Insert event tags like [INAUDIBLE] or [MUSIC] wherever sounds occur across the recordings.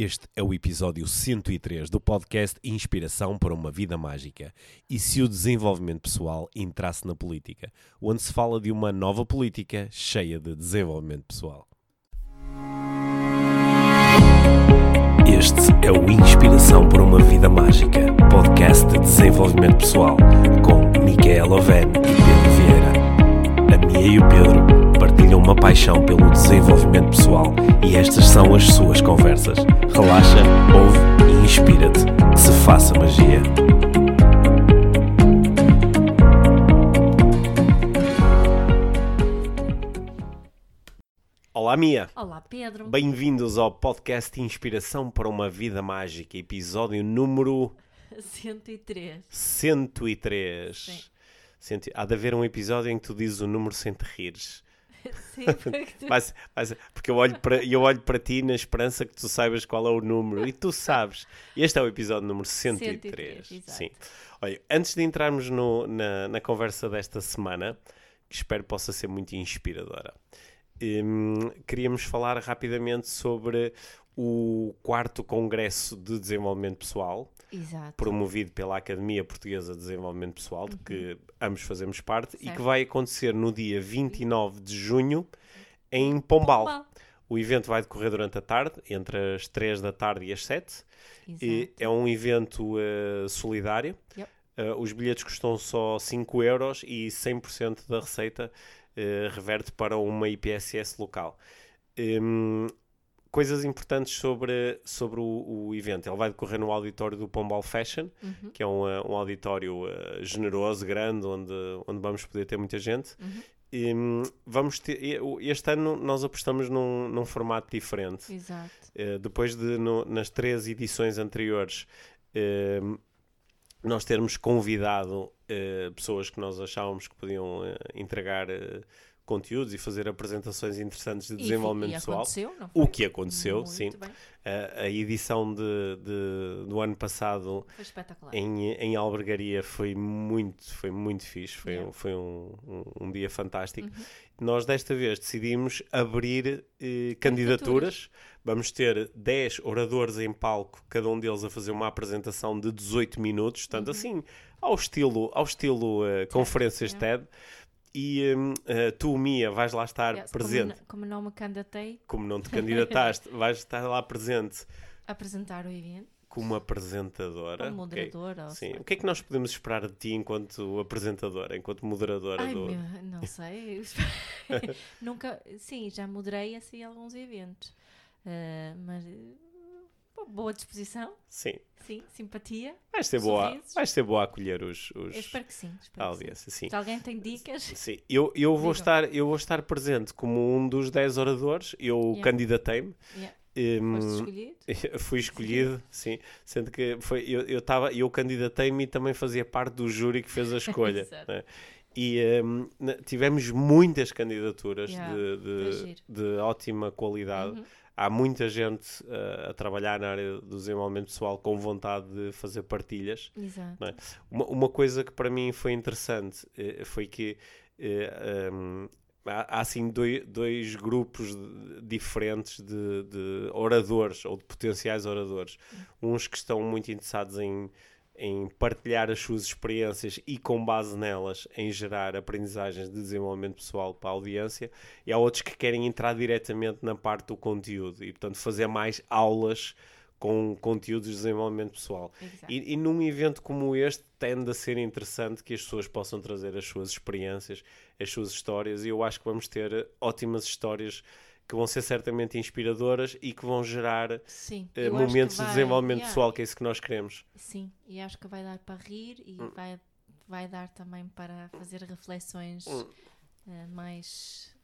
Este é o episódio 103 do podcast Inspiração para uma Vida Mágica. E se o desenvolvimento pessoal entrasse na política, onde se fala de uma nova política cheia de desenvolvimento pessoal. Este é o Inspiração para uma Vida Mágica, podcast de desenvolvimento pessoal, com Micaela Oven e Pedro Vieira. A Mia e o Pedro partilham uma paixão pelo desenvolvimento pessoal e estas são as suas conversas. Relaxa, ouve e inspira-te. Que se faça magia. Olá, Mia. Olá, Pedro. Bem-vindos ao podcast Inspiração para uma Vida Mágica, episódio número 103. 103. Sim. Cento- Há de haver um episódio em que tu dizes o número sem te rires. [LAUGHS] Sim, [LAUGHS] porque. Mas, mas- porque eu olho, para, eu olho para ti na esperança que tu saibas qual é o número e tu sabes. Este é o episódio número 103. 103, exato. Sim. Olha, antes de entrarmos no- na, na conversa desta semana, que espero possa ser muito inspiradora, hum, queríamos falar rapidamente sobre o quarto Congresso de Desenvolvimento Pessoal, Exato. promovido pela Academia Portuguesa de Desenvolvimento Pessoal, de que ambos fazemos parte, e que Certo. vai acontecer no dia 29 de junho em Pombal. Pombal. O evento vai decorrer durante a tarde, entre as 3 da tarde e as 7. E Exato. é um evento eh, solidário. Yep. Eh, os bilhetes custam só 5 euros e 100% da receita eh, reverte para uma IPSS local. Hum, coisas importantes sobre, sobre o, o evento. Ele vai decorrer no auditório do Pombal Fashion, Uhum. que é um, um auditório eh, generoso, grande, onde, onde vamos poder ter muita gente. Uhum. E, hum, vamos ter, e- este ano nós apostamos num, num formato diferente. Exato. Eh, depois de no- nas três edições anteriores eh, nós termos convidado pessoas que nós achávamos que podiam entregar conteúdos e fazer apresentações interessantes de E- desenvolvimento e pessoal. aconteceu, não foi? O que aconteceu, Muito sim. A, a edição de, de- do ano passado em, em albergaria foi muito, foi muito fixe, foi, Yeah. um, foi um, um, um dia fantástico. Uhum. Nós desta vez decidimos abrir eh, candidaturas. Vamos ter 10 oradores em palco, cada um deles a fazer uma apresentação de 18 minutos, Uhum. portanto assim, ao estilo, ao estilo eh, conferências yeah. TED. E eh, tu, Mia, vais lá estar Yes, presente. Como, como não me candidatei Como não te [LAUGHS] candidataste, vais estar lá presente apresentar o evento, como apresentadora. como moderadora. ou Sim. O que é que nós podemos esperar de ti enquanto apresentadora, enquanto moderadora Ai, do. meu, não [LAUGHS] sei. [LAUGHS] Nunca, sim, já moderei assim alguns eventos. Ah, mas boa disposição, Sim. sim, simpatia. Vais ser boa, vais ser boa a acolher os, os Eu espero que sim. Espero que sim. Sim. Se alguém tem dicas, Sim. Eu, eu, vou Digam. estar, eu vou estar presente como um dos 10 oradores. Eu Yeah. candidatei-me. yeah, foste escolhido. [LAUGHS] fui escolhido, sim, sendo que foi, eu, eu, tava, eu candidatei-me e também fazia parte do júri que fez a [LAUGHS] escolha. Né? E na- tivemos muitas candidaturas Yeah, de, de, de ótima qualidade. Uhum. Há muita gente uh, a trabalhar na área do desenvolvimento pessoal com vontade de fazer partilhas. Exato. É? Uma, uma coisa que para mim foi interessante eh, foi que eh, um, há, há, assim dois, dois grupos de- diferentes de, de oradores ou de potenciais oradores. Uns que estão muito interessados em, em partilhar as suas experiências e, com base nelas, em gerar aprendizagens de desenvolvimento pessoal para a audiência, e há outros que querem entrar diretamente na parte do conteúdo e, portanto, fazer mais aulas com conteúdos de desenvolvimento pessoal. E, e num evento como este tende a ser interessante que as pessoas possam trazer as suas experiências, as suas histórias, e eu acho que vamos ter ótimas histórias que vão ser certamente inspiradoras e que vão gerar Sim. que momentos de vai- desenvolvimento yeah, pessoal, que é isso que nós queremos. Sim, e acho que vai dar para rir e Hum. vai, vai dar também para fazer reflexões Hum. eh, mais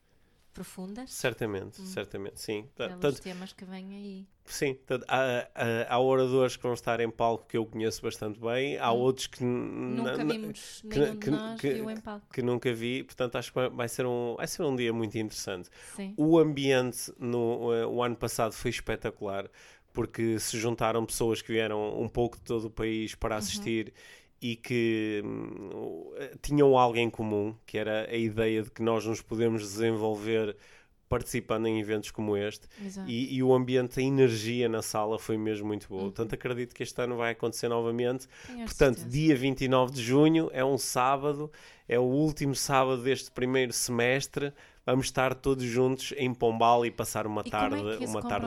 profundas Certamente, Hum. certamente, sim. Pelos Tanto, temas que vêm aí. sim, tanto, há, há, há oradores que vão estar em palco que eu conheço bastante bem, há Hum. outros que, Nunca vimos que- nenhum que- de nós que- viu em palco. que nunca vi, portanto acho que vai- ser um, vai ser um dia muito interessante. Sim. O ambiente no eh, o ano passado foi espetacular porque se juntaram pessoas que vieram um pouco de todo o país Uhum. para assistir e que hum, tinham algo em comum, que era a ideia de que nós nos podemos desenvolver participando em eventos como este e, e o ambiente, a energia na sala foi mesmo muito boa. Uhum. Portanto, acredito que este ano vai acontecer novamente. Tenho Portanto, certeza. dia 29 de junho é um sábado, é o último sábado deste primeiro semestre. Vamos estar todos juntos em Pombal e passar uma E tarde, é que se uma tarde?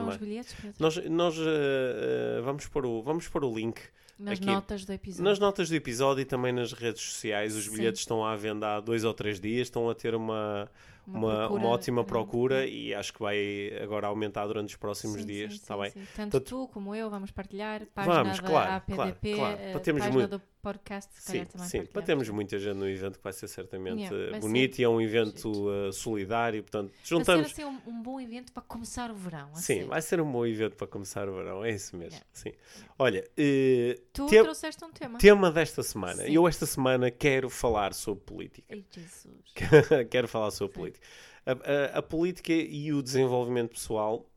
Nós, nós eh, eh, vamos, pôr o, vamos pôr o link Nas aqui- notas do episódio. nas notas do episódio e também nas redes sociais. Os Sim. bilhetes estão à venda há dois ou três dias, estão a ter uma, uma, uma, procura ótima grande. procura e acho que vai agora aumentar durante os próximos Sim, dias. sim, está sim, bem? Tanto Portanto- tu como eu vamos partilhar. Página Vamos, da claro, APDP, claro, claro. eh, Para termos página muito- do podcast, se Sim, calhar também sim, para partilhamos. termos muita gente no evento que vai ser certamente Yeah, vai bonito ser e é um evento eh, solidário, portanto, Vai juntamos. ser assim um, um bom evento para começar o verão. Sim, sério. vai ser um bom evento para começar o verão, é isso mesmo. Yeah. Sim. Olha, eh, Tu Tem- trouxeste um tema. tema desta semana. Sim. Eu esta semana quero falar sobre política. Ai, Jesus. [LAUGHS] quero falar sobre Sim. política. A, a- a política e o desenvolvimento pessoal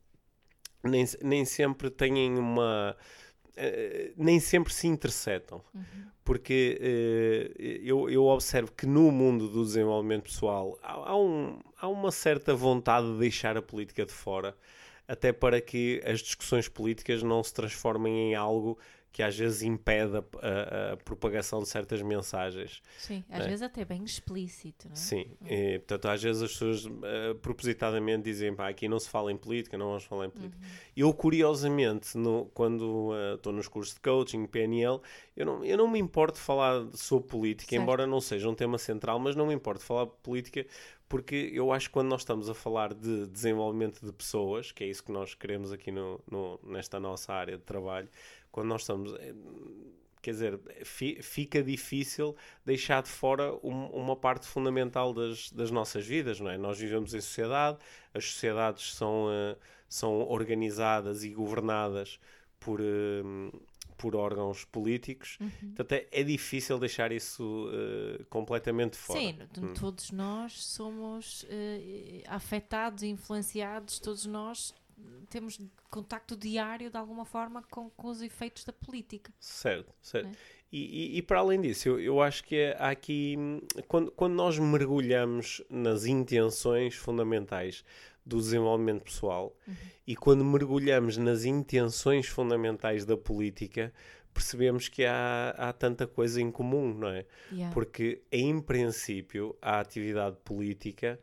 nem, nem sempre têm uma. Eh, nem sempre se interceptam. Uhum. Porque eh, eu, eu observo que no mundo do desenvolvimento pessoal há, há um- há uma certa vontade de deixar a política de fora, até para que as discussões políticas não se transformem em algo que às vezes impede a, a- a propagação de certas mensagens. Sim, às É. vezes até bem explícito, não é? Sim, e, portanto, às vezes as pessoas eh, propositadamente dizem pá, aqui não se fala em política, não vamos falar em política. Uhum. Eu, curiosamente, no- quando eh, estou nos cursos de coaching, PNL, eu não, eu não me importo de falar sobre política, Certo. embora não seja um tema central, mas não me importo falar de política porque eu acho que quando nós estamos a falar de desenvolvimento de pessoas, que é isso que nós queremos aqui no, no- nesta nossa área de trabalho, quando nós estamos. eh, Quer dizer, fi- fica difícil deixar de fora um- uma parte fundamental das, das nossas vidas, não é? Nós vivemos em sociedade, as sociedades são, eh, são organizadas e governadas por, eh, por órgãos políticos, Uhum. portanto é, é difícil deixar isso eh, completamente fora. Sim, Hum. todos nós somos afetados e influenciados, todos nós temos contacto diário de alguma forma com, com os efeitos da política. Certo, certo. Né? E, e- e para além disso, eu, eu acho que é- há aqui, hum, quando, quando nós mergulhamos nas intenções fundamentais do desenvolvimento pessoal Uhum. e quando mergulhamos nas intenções fundamentais da política, percebemos que há, há tanta coisa em comum, não é? Yeah. Porque, em princípio, a atividade política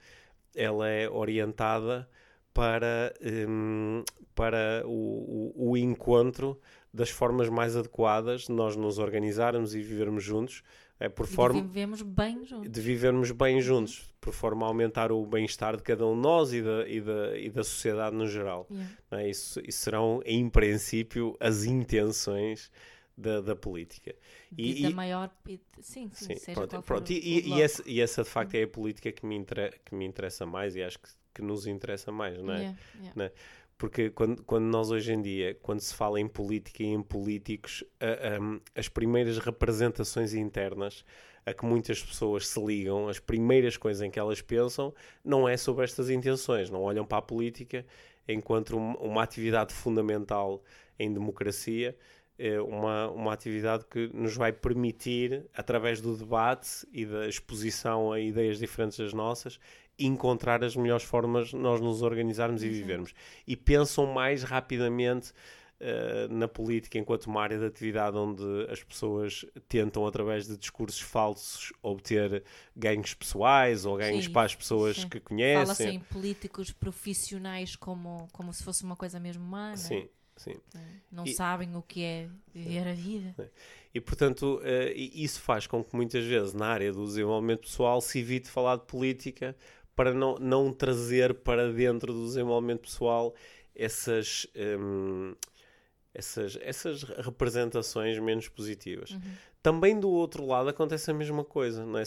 ela é orientada para, hum, para o, o, o encontro das formas mais adequadas de nós nos organizarmos e vivermos juntos, é por E forma vivemos bem juntos. de vivermos bem juntos, por forma a aumentar o bem-estar de cada um de nós e da, e da, e da sociedade no geral. Yeah. é? Isso, isso serão, em princípio, as intenções da, da política. E, da maior. e- Sim, sim, Sim, seja pronto, pronto. E, e, e essa, e essa de facto é a política que me, inter- que me interessa mais e acho que, que nos interessa mais, não é? Yeah, yeah. Porque quando, quando nós hoje em dia, quando se fala em política e em políticos, a- as primeiras representações internas a que muitas pessoas se ligam, as primeiras coisas em que elas pensam, não é sobre estas intenções, não olham para a política enquanto um- uma atividade fundamental em democracia, é uma, uma atividade que nos vai permitir, através do debate e da exposição a ideias diferentes das nossas, encontrar as melhores formas nós nos organizarmos e vivermos. E pensam mais rapidamente eh, na política enquanto uma área de atividade onde as pessoas tentam, através de discursos falsos, obter ganhos pessoais ou ganhos Sim, para as pessoas sim. que Fala-se conhecem. em políticos profissionais como, como se fosse uma coisa mesmo humana. Sim, sim. Não E- sabem o que é viver a vida. E, portanto, e isso faz com que muitas vezes na área do desenvolvimento pessoal se evite falar de política para não, não trazer para dentro do desenvolvimento pessoal essas, hum, essas, essas representações menos positivas. Uhum. Também do outro lado acontece a mesma coisa. Não é?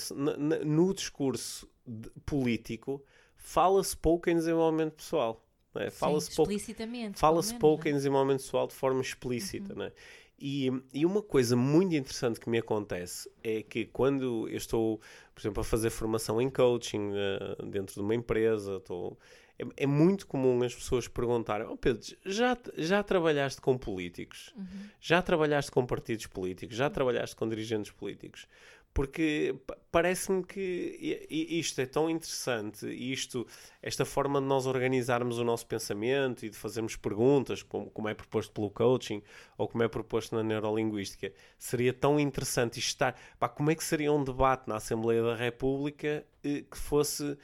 No discurso de- político fala-se pouco em desenvolvimento pessoal. não é? Fala-se pouco pelo pouco em menos, né? desenvolvimento pessoal de forma explícita, né? E, e uma coisa muito interessante que me acontece é que quando eu estou, por exemplo, a fazer formação em coaching eh, dentro de uma empresa, estou, é, é muito comum as pessoas perguntarem: oh Pedro, já, já trabalhaste com políticos? Uhum. Já trabalhaste com partidos políticos? Já trabalhaste com dirigentes políticos? Porque parece-me que isto é tão interessante, isto, esta forma de nós organizarmos o nosso pensamento e de fazermos perguntas, como, como é proposto pelo coaching ou como é proposto na neurolinguística, seria tão interessante estar. Pá, como é que seria um debate na Assembleia da República eh, que fosse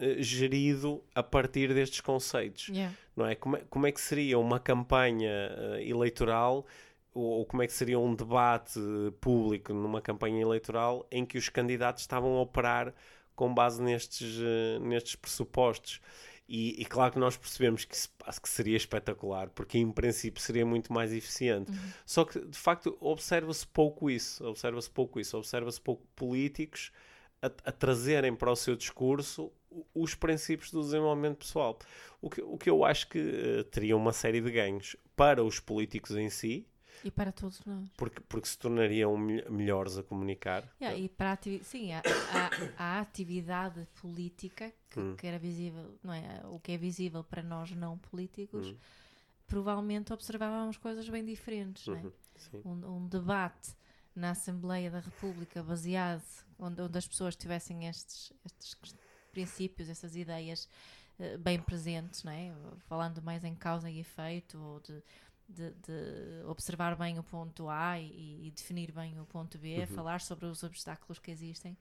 eh, gerido a partir destes conceitos? Yeah. Não é? Como, é? como é que seria uma campanha uh, eleitoral ou como é que seria um debate público numa campanha eleitoral em que os candidatos estavam a operar com base nestes, uh, nestes pressupostos. E, e, claro que nós percebemos que, que seria espetacular, porque em princípio seria muito mais eficiente. Uhum. Só que, de facto, observa-se pouco isso. Observa-se pouco isso. Observa-se pouco políticos a, a, trazerem para o seu discurso os princípios do desenvolvimento pessoal. O que, o que eu acho que uh, teria uma série de ganhos para os políticos em si, e para todos nós. Porque, porque se tornariam melhores a comunicar. Yeah, e para ati sim, a, a, a, atividade política que, hum. que, era visível, não é? O que é visível para nós não políticos, hum. provavelmente observávamos coisas bem diferentes, uhum. não é? Um, um, debate na Assembleia da República baseado onde, onde as pessoas tivessem estes, estes princípios, essas ideias uh, bem presentes, não é? Falando mais em causa e efeito ou de de, de, observar bem o ponto A e, e, definir bem o ponto B, uhum. falar sobre os obstáculos que existem.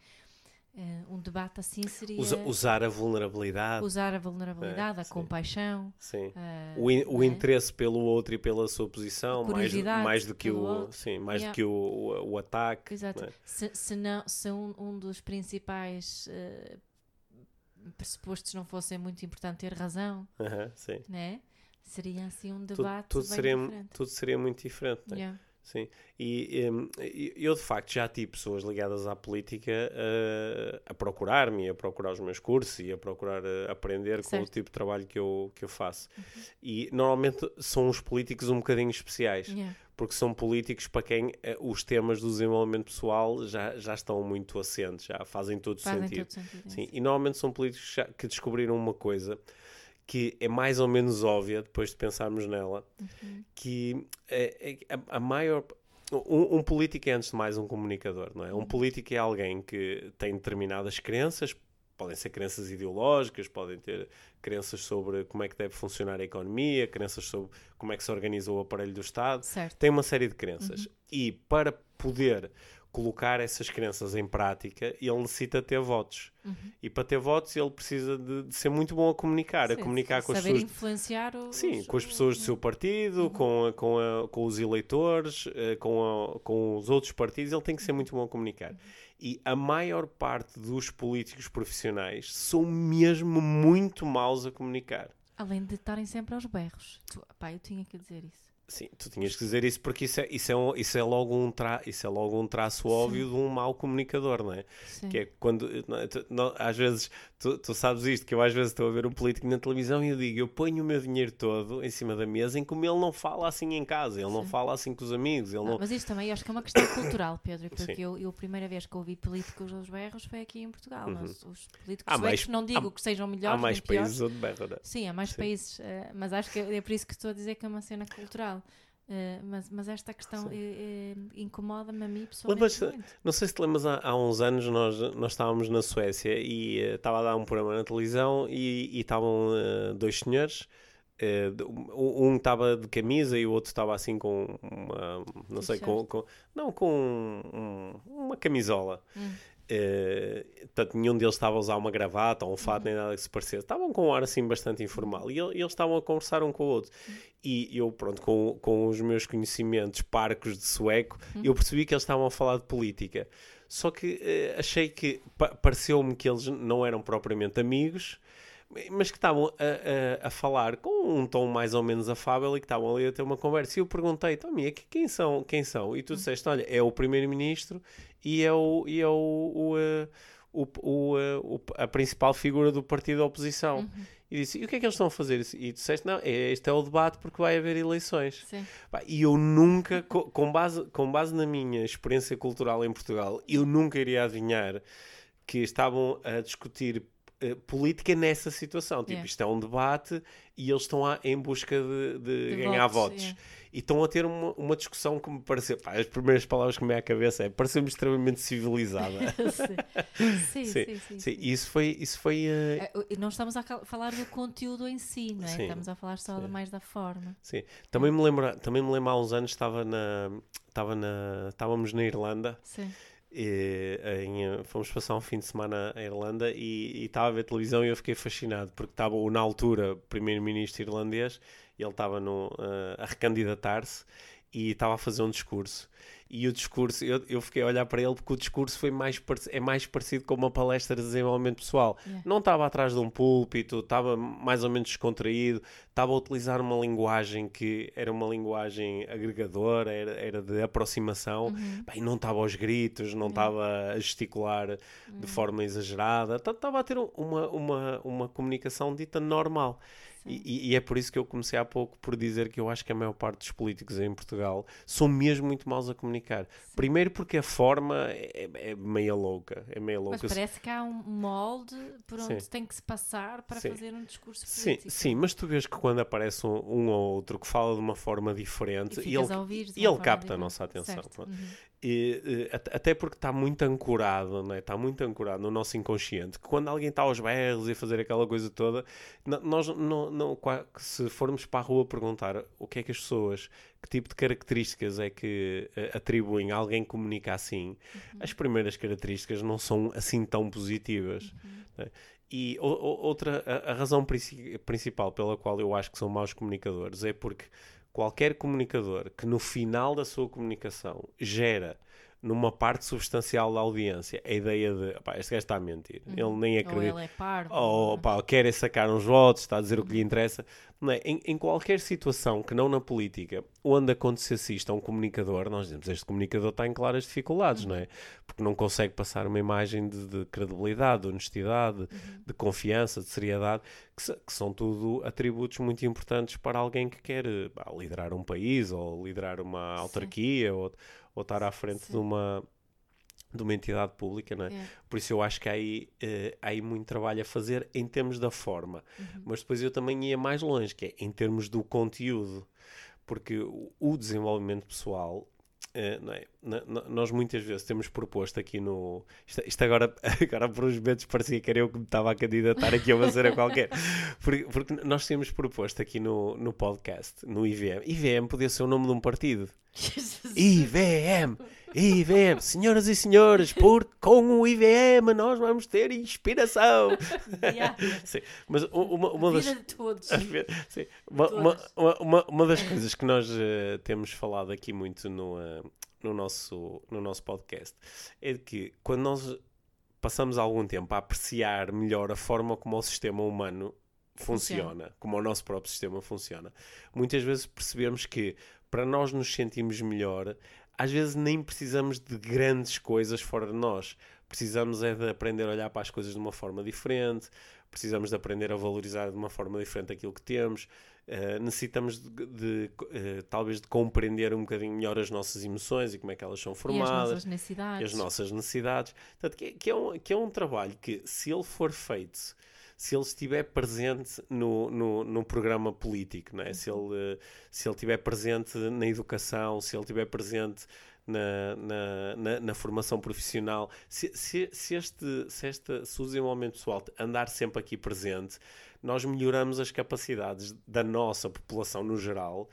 Uh, um debate assim seria. Usa, usar a vulnerabilidade. Usar a vulnerabilidade, é, a sim. compaixão. Sim. Uh, o, in, o é? interesse pelo outro e pela sua posição, mais, mais do que, o, sim, mais yeah. do que o, o, o ataque. Exato. É? Se, se, não, se um, um dos principais uh, pressupostos não fosse muito importante ter razão, -huh, sim. né? Seria assim um debate tudo, tudo seria, diferente. Tudo seria muito diferente, né? yeah. Sim, e um, eu de facto já tive pessoas ligadas à política uh, a procurar-me, a procurar os meus cursos e a procurar uh, aprender certo. com o tipo de trabalho que eu, que eu faço. Uhum. E normalmente são os políticos um bocadinho especiais, yeah. porque são políticos para quem uh, os temas do desenvolvimento pessoal já, já estão muito assentes, já fazem todo fazem sentido. Todo sentido Sim, e normalmente são políticos que descobriram uma coisa que é mais ou menos óbvia depois de pensarmos nela, uhum. que é, é, a, a, maior um, um, político é antes de mais um comunicador, não é? Um uhum. político é alguém que tem determinadas crenças, podem ser crenças ideológicas, podem ter crenças sobre como é que deve funcionar a economia, crenças sobre como é que se organiza o aparelho do Estado, certo. tem uma série de crenças. Uhum. E para poder colocar essas crenças em prática, ele necessita ter votos. Uhum. E para ter votos, ele precisa de, de ser muito bom a comunicar, Sim, a comunicar com as pessoas. influenciar os... Sim, com as pessoas do seu partido, uhum. com, a, com, a, com os eleitores, eh, com, a, com os outros partidos, ele tem que ser muito bom a comunicar. Uhum. E a maior parte dos políticos profissionais são mesmo muito maus a comunicar. Além de estarem sempre aos berros. Tu, pá, eu tinha que dizer isso. Sim, tu tinhas que dizer isso porque isso é, isso é, um, isso é, logo, um tra, isso é logo um traço óbvio de um mau comunicador, não é? Sim. Que é quando, não, é? não, às vezes, tu, tu, sabes isto, que eu às vezes estou a ver um político na televisão e eu digo, eu ponho o meu dinheiro todo em cima da mesa em como ele não fala assim em casa, ele Sim. não fala assim com os amigos. Ele não... Mas isto também acho que é uma questão cultural, Pedro, porque eu, eu, a primeira vez que ouvi políticos aos berros foi aqui em Portugal. Uhum. Os, os políticos há mais, não digo há, que sejam melhores, Há mais países onde berram, não é? Sim, há mais Sim. países, uh, mas acho que é por isso que estou a dizer que é uma cena cultural. Uh, mas, mas esta questão é, é, incomoda-me a mim pessoalmente. não sei se te lembras, há, há, uns anos nós, nós estávamos na Suécia e uh, estava a dar um programa na televisão e, e estavam uh, dois senhores. um estava de camisa e o outro estava assim com uma, não sei, com, com, não, com um, uma camisola. Hum. Uh, portanto, nenhum deles estava a usar uma gravata ou um fato, nem nada que se parecesse. Estavam com um ar assim bastante informal e, eles estavam a conversar um com o outro. E eu, pronto, com, com os meus conhecimentos parcos de sueco, eu percebi que eles estavam a falar de política. Só que uh, achei que pa pareceu-me que eles não eram propriamente amigos, mas que estavam a, a, a, falar com um tom mais ou menos afável e que estavam ali a ter uma conversa. E eu perguntei, Tommy, quem são? Quem são? E tu disseste, olha, é o primeiro-ministro e é, o, e é o, o, eh, o, eh, a principal figura do partido da oposição. Uhum. E disse, e o que é que eles estão a fazer? E disseste, não, é, este é o debate porque vai haver eleições. E eu nunca, com base, com base na minha experiência cultural em Portugal, eu nunca iria adivinhar que estavam a discutir uh, política nessa situação. Tipo, yeah. isto é um debate e eles estão a, em busca de, de, de ganhar votos. votos. Yeah. E estão a ter uma, uma discussão que me pareceu, pá, as primeiras palavras que me vêm à cabeça é pareceu-me extremamente civilizada. [LAUGHS] [LAUGHS] sim. Sim, sim, sim, sim, sim. Isso foi. Isso foi uh... Não estamos a falar do conteúdo em si, não é? Estamos a falar só mais da forma. Sim. Também, me lembro, também me lembro há uns anos estava na. Estava na, estávamos na Irlanda Sim. E, em, fomos passar um fim de semana à Irlanda e, e estava a ver televisão e eu fiquei fascinado porque estava na altura primeiro-ministro irlandês ele estava no, uh, a recandidatar-se e estava a fazer um discurso e o discurso, eu, eu fiquei a olhar para ele porque o discurso foi mais, é mais parecido com uma palestra de desenvolvimento pessoal. Yeah. Não estava atrás de um púlpito, estava mais ou menos descontraído, estava a utilizar uma linguagem que era uma linguagem agregadora, era, era de aproximação, uhum. Bem, não estava aos gritos, não estava a gesticular uhum. de forma exagerada, estava a ter uma, uma, uma comunicação dita normal. E, e, é por isso que eu comecei há pouco por dizer que eu acho que a maior parte dos políticos em Portugal são mesmo muito maus a comunicar. Sim. Primeiro porque a forma é, é meia louca. É meia louca. Mas parece que há um molde por onde sim. tem que se passar para sim. fazer um discurso político. Sim, sim, mas tu vês que quando aparece um, um ou outro que fala de uma forma diferente e, e ele, e ele capta a nossa atenção. Uhum. E, até porque está muito ancorado, né? está muito ancorado no nosso inconsciente, que quando alguém está aos berros e a fazer aquela coisa toda, nós não, não, se formos para a rua perguntar o que é que as pessoas, que tipo de características é que uh, atribuem a alguém que comunica assim, uhum. as primeiras características não são assim tão positivas. Uhum. Né? E o, o, outra, a, a razão principal pela qual eu acho que são maus comunicadores é porque qualquer comunicador que no final da sua comunicação gera numa parte substancial da audiência a ideia de pá, este gajo está a mentir, uhum. ele nem acredita. Ou ele é parvo. Ou pá, quer é sacar uns votos, está a dizer uhum. o que lhe interessa. Não é? em, em, qualquer situação que não na política, onde acontecesse isto a um comunicador, nós dizemos este comunicador está em claras dificuldades, uhum. não é? Porque não consegue passar uma imagem de, de credibilidade, de honestidade, uhum. de confiança, de seriedade, que, que, são tudo atributos muito importantes para alguém que quer pá, liderar um país ou liderar uma autarquia ou ou estar à frente de uma de uma entidade pública, não é? é? Por isso eu acho que há aí, uh, há aí muito trabalho a fazer em termos da forma. Uhum. Mas depois eu também ia mais longe, que é em termos do conteúdo. Porque o, desenvolvimento pessoal Uh, é? nós muitas vezes temos proposto aqui no. Isto, isto, agora, [LAUGHS] agora por uns momentos parecia que era eu que me estava a candidatar aqui a uma cena qualquer. [LAUGHS] Porque, porque, nós temos proposto aqui no, no podcast, no IVM. IVM podia ser o nome de um partido. IVM! IVM! Senhoras e senhores, porque com o IVM nós vamos ter inspiração! Yeah. [LAUGHS] sim, mas uma, uma das. De todos. Sim, uma, uma, uma, uma, das coisas que nós uh, temos falado aqui muito no, uh, no, nosso, no nosso podcast é de que quando nós passamos algum tempo a apreciar melhor a forma como o sistema humano funciona, funciona, como o nosso próprio sistema funciona, muitas vezes percebemos que para nós nos sentirmos melhor, às vezes nem precisamos de grandes coisas fora de nós. Precisamos é de aprender a olhar para as coisas de uma forma diferente, precisamos de aprender a valorizar de uma forma diferente aquilo que temos, uh, necessitamos de, de uh, talvez de compreender um bocadinho melhor as nossas emoções e como é que elas são formadas. E as nossas necessidades. as nossas necessidades. Portanto, que, que, é um, que é um trabalho que, se ele for feito se ele estiver presente no, no, programa político, não é? se, ele, se ele estiver presente na educação, se ele estiver presente na, na, na, na, formação profissional, se, se, se, este, se, esta, se o desenvolvimento pessoal andar sempre aqui presente, nós melhoramos as capacidades da nossa população no geral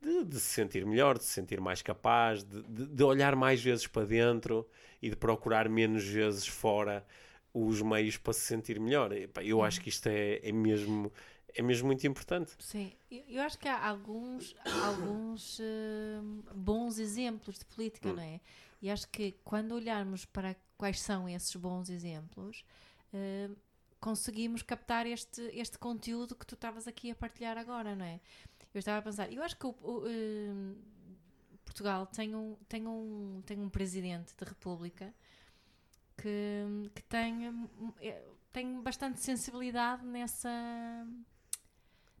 de, de se sentir melhor, de se sentir mais capaz, de, de, de olhar mais vezes para dentro e de procurar menos vezes fora os meios para se sentir melhor. eu acho que isto é, é mesmo é mesmo muito importante. Sim, eu, acho que há alguns, alguns uh, bons exemplos de política, hum. não é? E acho que quando olharmos para quais são esses bons exemplos, uh, conseguimos captar este, este conteúdo que tu estavas aqui a partilhar agora, não é? Eu estava a pensar, eu acho que o, o, uh, Portugal tem um, tem, um, tem um presidente de república que, que tem, é, tem bastante sensibilidade nessa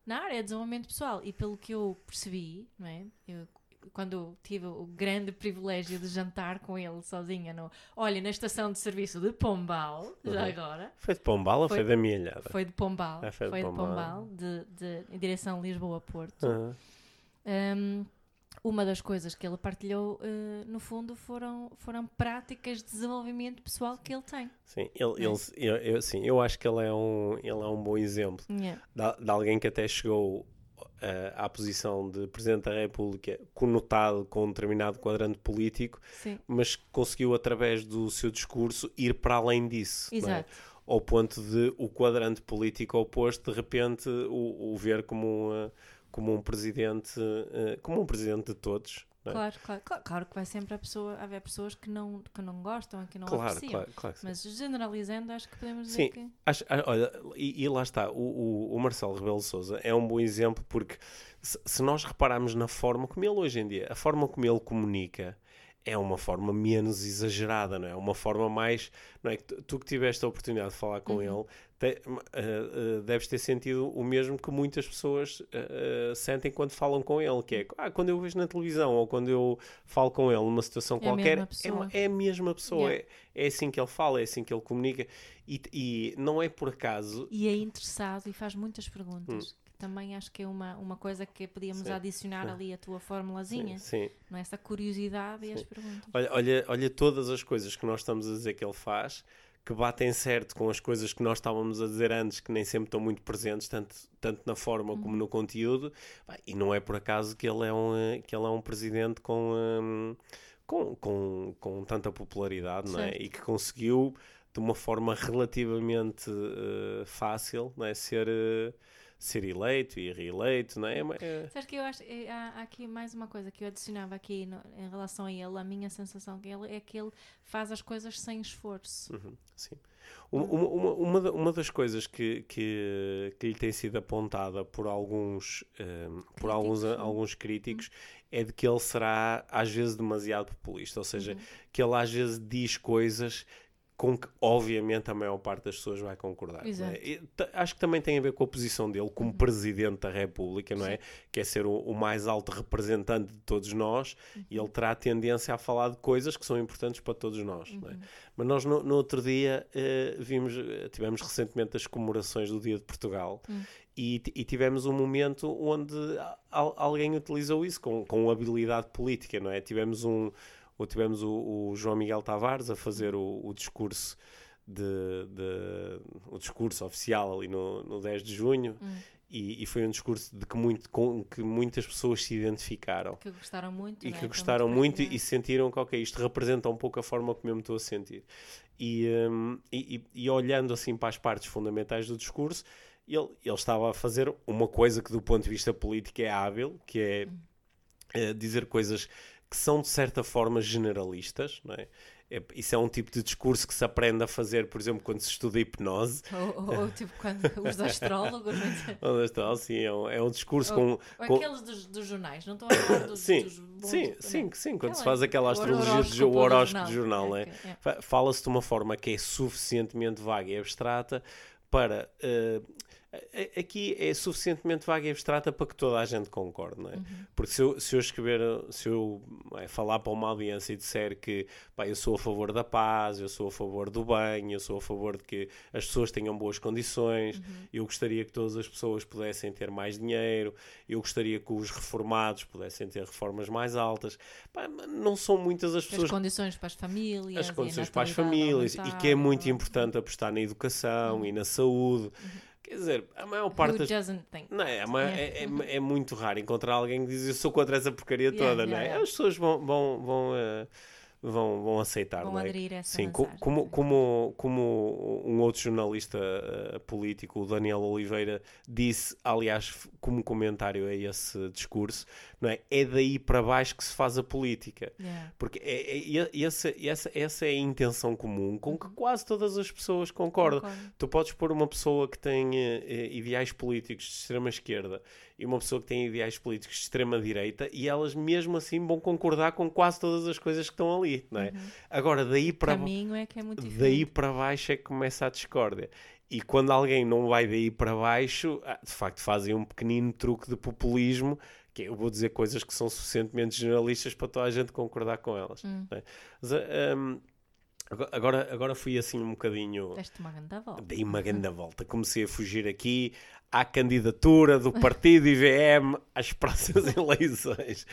na área de desenvolvimento pessoal e pelo que eu percebi, não é? Eu, quando tive o grande privilégio de jantar com ele sozinha no, olha, na estação de serviço de Pombal, uhum. já agora. Foi de Pombal ou foi, foi da minha ilhada? Foi de Pombal. foi, de, Pombal, de, de, em direção Lisboa-Porto. Uhum. Um, uma das coisas que ele partilhou, uh, no fundo, foram, foram práticas de desenvolvimento pessoal que ele tem. Sim, ele, é? ele, eu, eu, sim, eu acho que ele é um, ele é um bom exemplo yeah. de, de, alguém que até chegou uh, à posição de Presidente da República conotado com um determinado quadrante político, sim. mas conseguiu, através do seu discurso, ir para além disso. É? Exato. Ao ponto de o quadrante político oposto, de repente, o, o ver como uma como um presidente, uh, como um presidente de todos. É? Claro, claro, claro, claro, que vai sempre a pessoa, haver pessoas que não, que não gostam e que não claro, apreciam. Claro, claro Mas generalizando, acho que podemos dizer sim, que. Acho, ah, olha, e, e, lá está, o, o, o Marcelo Rebelo Souza é um bom exemplo porque se, se nós repararmos na forma como ele hoje em dia, a forma como ele comunica, é uma forma menos exagerada, não é? Uma forma mais. Não é? Tu que tiveste a oportunidade de falar com uhum. ele, te, uh, uh, deves ter sentido o mesmo que muitas pessoas uh, sentem quando falam com ele, que é ah, quando eu vejo na televisão ou quando eu falo com ele numa situação é qualquer, é, uma, é, a mesma pessoa, yeah. é, é, assim que ele fala, é assim que ele comunica e, e, não é por acaso. E é interessado e faz muitas perguntas. Hum também acho que é uma, uma coisa que podíamos sim, adicionar sim. ali a tua formulazinha. Sim. Não é essa curiosidade sim. e as perguntas. Olha, olha, olha todas as coisas que nós estamos a dizer que ele faz que batem certo com as coisas que nós estávamos a dizer antes, que nem sempre estão muito presentes, tanto, tanto na forma uhum. como no conteúdo, e não é por acaso que ele é um, que ele é um presidente com, um, com, com, com tanta popularidade, não é? E que conseguiu, de uma forma relativamente uh, fácil, não é? ser... Uh, ser eleito e reeleito, não é? é... Sabes que eu acho, é, há, há, aqui mais uma coisa que eu adicionava aqui no, em relação a ele, a minha sensação que ele é que ele faz as coisas sem esforço. Uhum, sim. Uma, uma, uma, uma, das coisas que, que, que lhe tem sido apontada por alguns, um, ehm, por alguns, alguns críticos uhum. é de que ele será às vezes demasiado populista, ou seja, uhum. que ele às vezes diz coisas com que obviamente a maior parte das pessoas vai concordar. É? Acho que também tem a ver com a posição dele como uhum. Presidente da República, não é? Que é ser o, o, mais alto representante de todos nós uhum. e ele terá a tendência a falar de coisas que são importantes para todos nós. Uhum. É? Mas nós no, no outro dia uh, vimos, eh, tivemos recentemente as comemorações do Dia de Portugal hum. e, e, tivemos um momento onde alguém utilizou isso com, com habilidade política, não é? Tivemos um ou tivemos o, o João Miguel Tavares a fazer o, o discurso de, de, o discurso oficial ali no, no 10 de junho hum. e, e, foi um discurso de que, muito, com que muitas pessoas se identificaram que gostaram muito e né? que gostaram muito, muito e sentiram que ok, isto representa um pouco a forma como eu me estou a sentir e, um, e, e, olhando assim para as partes fundamentais do discurso ele, ele estava a fazer uma coisa que do ponto de vista político é hábil que é, hum. é dizer coisas que são de certa forma generalistas, não é? É, isso é um tipo de discurso que se aprende a fazer, por exemplo, quando se estuda hipnose. Ou, ou, ou tipo quando [LAUGHS] os astrólogos. Os astrólogos, sim, é um, é um discurso ou, com. Com... aqueles dos, dos, jornais, não estou a falar dos, sim, dos bons, Sim, sim, sim, quando se faz aquela astrologia do horóscopo do jornal, é, é, é. fala-se de uma forma que é suficientemente vaga e abstrata para. Uh, aqui é suficientemente vaga e abstrata para que toda a gente concorde, não é? Uhum. Porque se eu, se eu escrever, se eu é, falar para uma audiência e disser que pá, eu sou a favor da paz, eu sou a favor do bem, eu sou a favor de que as pessoas tenham boas condições, uhum. eu gostaria que todas as pessoas pudessem ter mais dinheiro, eu gostaria que os reformados pudessem ter reformas mais altas, pá, não são muitas as pessoas... As condições para as famílias... As condições para as famílias, e que é muito importante apostar na educação uhum. e na saúde... Quer dizer, a maior parte. Who think não, é, é, é, é, muito raro encontrar alguém que diz eu sou contra essa porcaria yeah, toda, yeah, não é? Yeah. As pessoas vão, vão, vão uh, vão, vão aceitar. Vão não é? aderir a essa Sim, como, como, como um outro jornalista uh, político, o Daniel Oliveira, disse, aliás, como comentário a esse discurso, não é? É daí para baixo que se faz a política. Yeah. Porque é, é, é essa, essa, essa é a intenção comum com que uhum. quase todas as pessoas concordam. Concordo. Tu podes pôr uma pessoa que tem uh, ideais políticos de extrema esquerda e uma pessoa que tem ideais políticos de extrema direita e elas mesmo assim vão concordar com quase todas as coisas que estão ali, não é? Uhum. Agora daí para caminho é que é muito daí para baixo é que começa a discórdia. E quando alguém não vai daí para baixo, ah, de facto fazem um pequenino truque de populismo que eu vou dizer coisas que são suficientemente generalistas para toda a gente concordar com elas. Hum. É? Mas, um, Agora, agora fui assim um bocadinho. Deste uma grande volta. Dei uma grande volta. Comecei a fugir aqui à candidatura do partido IVM às próximas [LAUGHS] eleições.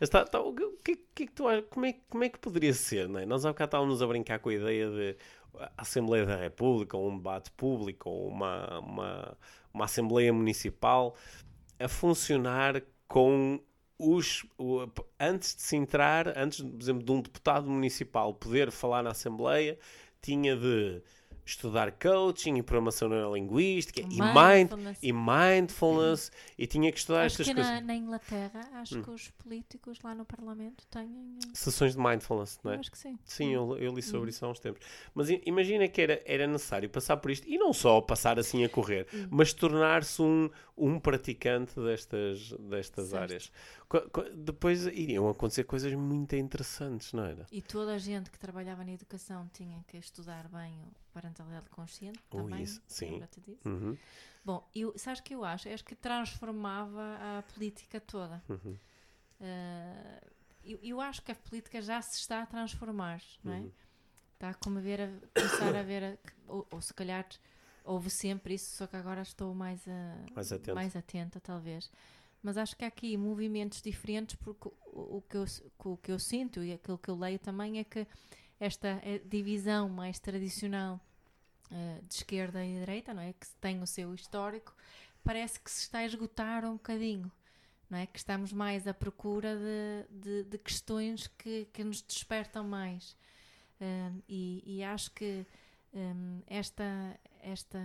Está, está, o que, que, que tu, como, é, como é que poderia ser? Não é? Nós há bocado estávamos a brincar com a ideia de a Assembleia da República, ou um debate público, ou uma, uma, uma Assembleia Municipal a funcionar com os, antes de se entrar, antes, por exemplo, de um deputado municipal poder falar na Assembleia, tinha de estudar coaching e programação neurolinguística e, mind, e mindfulness e tinha que estudar acho estas que coisas. Na, na Inglaterra, acho hum. que os políticos lá no Parlamento têm sessões de mindfulness, não é? Eu acho que sim. Sim, hum. eu, eu, li sobre hum. isso há uns tempos. Mas imagina que era, era necessário passar por isto e não só passar assim a correr, hum. mas tornar-se um, um praticante destas, destas áreas. Depois iriam acontecer coisas muito interessantes, não era? E toda a gente que trabalhava na educação tinha que estudar bem o parentalidade consciente oh, também. Isso, sim. Uhum. Bom, eu, sabes o que eu acho? Acho que transformava a política toda. Uhum. Uh, eu, eu, acho que a política já se está a transformar, não é? Uhum. Está como a, ver a começar a ver, a, ou, ou se calhar houve sempre isso, só que agora estou mais, a, mais, atenta. mais atenta, talvez. Mas acho que há aqui movimentos diferentes, porque o, o, que eu, o que eu sinto e aquilo que eu leio também é que esta eh, divisão mais tradicional uh, de esquerda e direita, não é? Que tem o seu histórico, parece que se está a esgotar um bocadinho. Não é? Que estamos mais à procura de, de, de questões que, que nos despertam mais. Uh, e, e, acho que um, esta, esta,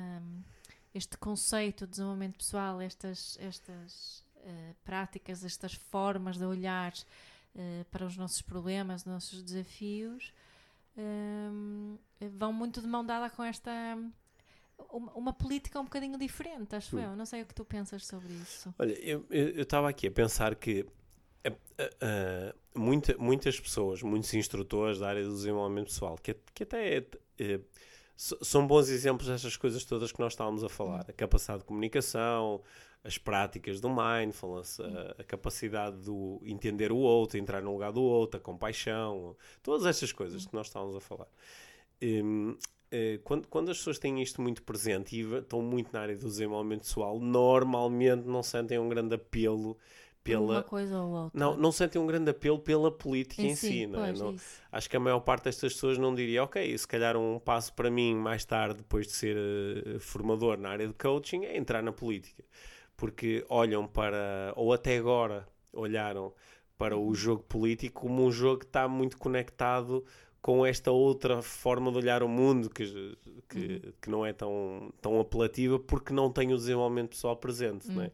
este conceito de desenvolvimento pessoal, estas, estas uh, práticas, estas formas de olhar uh, para os nossos problemas, os nossos desafios, um, vão muito de mão dada com esta uma, uma, política um bocadinho diferente, acho hum. eu. Não sei o que tu pensas sobre isso. Olha, eu estava aqui a pensar que uh, muita, muitas pessoas, muitos instrutores da área do desenvolvimento pessoal, que, que até uh, são bons exemplos destas coisas todas que nós estávamos a falar. A capacidade de comunicação, as práticas do mindfulness, a, a, capacidade de entender o outro, entrar no lugar do outro, a compaixão, todas estas coisas que nós estávamos a falar. Um, eh, quando, quando, as pessoas têm isto muito presente e estão muito na área do desenvolvimento pessoal, normalmente não sentem um grande apelo pela uma coisa ou outra. Não, não sentem um grande apelo pela política em, em si, si, não é? Não, acho que a maior parte destas pessoas não diria, ok, se calhar um passo para mim mais tarde, depois de ser uh, formador na área de coaching, é entrar na política porque olham para, ou até agora olharam para o jogo político como um jogo que está muito conectado com esta outra forma de olhar o mundo que, que, uhum. que não é tão, tão apelativa porque não tem o desenvolvimento pessoal presente, uhum. não é?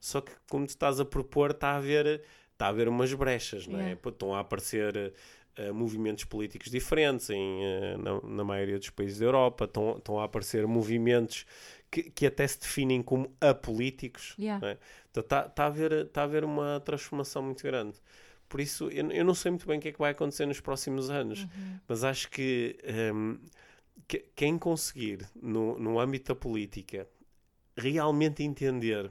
Só que como tu estás a propor está a haver, está a haver umas brechas, não é? Yeah. Estão a aparecer uh, movimentos políticos diferentes em, uh, na, na, maioria dos países da Europa, estão, estão a aparecer movimentos que, que até se definem como apolíticos. Yeah. É? Então está tá a, haver, tá a haver uma transformação muito grande. Por isso, eu, eu, não sei muito bem o que é que vai acontecer nos próximos anos, uhum. mas acho que, um, que quem conseguir, no, no âmbito da política, realmente entender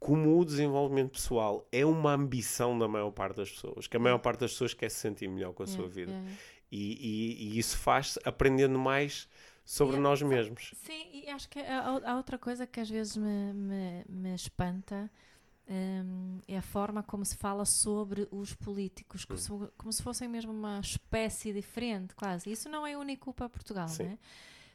como o desenvolvimento pessoal é uma ambição da maior parte das pessoas, que a maior parte das pessoas quer se sentir melhor com a yeah, sua vida. Yeah. E, e, e, isso faz aprendendo mais sobre e, nós mesmos. Sim, e acho que há, há, outra coisa que às vezes me, me, me espanta um, é a forma como se fala sobre os políticos, como, hum. se, como se fossem mesmo uma espécie diferente, quase. Isso não é único para Portugal, né?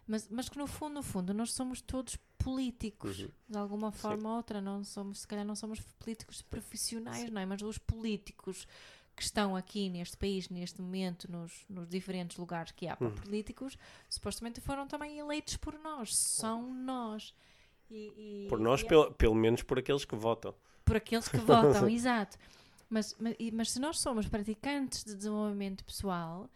Mas, mas que no fundo, no fundo, nós somos todos políticos, uhum. de alguma forma ou outra. Não somos, se calhar não somos políticos profissionais, Sim. não é? Mas os políticos que estão aqui neste país, neste momento, nos, nos diferentes lugares que há para uhum. políticos, supostamente foram também eleitos por nós. São nós. E, e, por nós, e, pelo, pelo menos por aqueles que votam. Por aqueles que votam, [LAUGHS] exato. Mas, mas, mas se nós somos praticantes de desenvolvimento pessoal,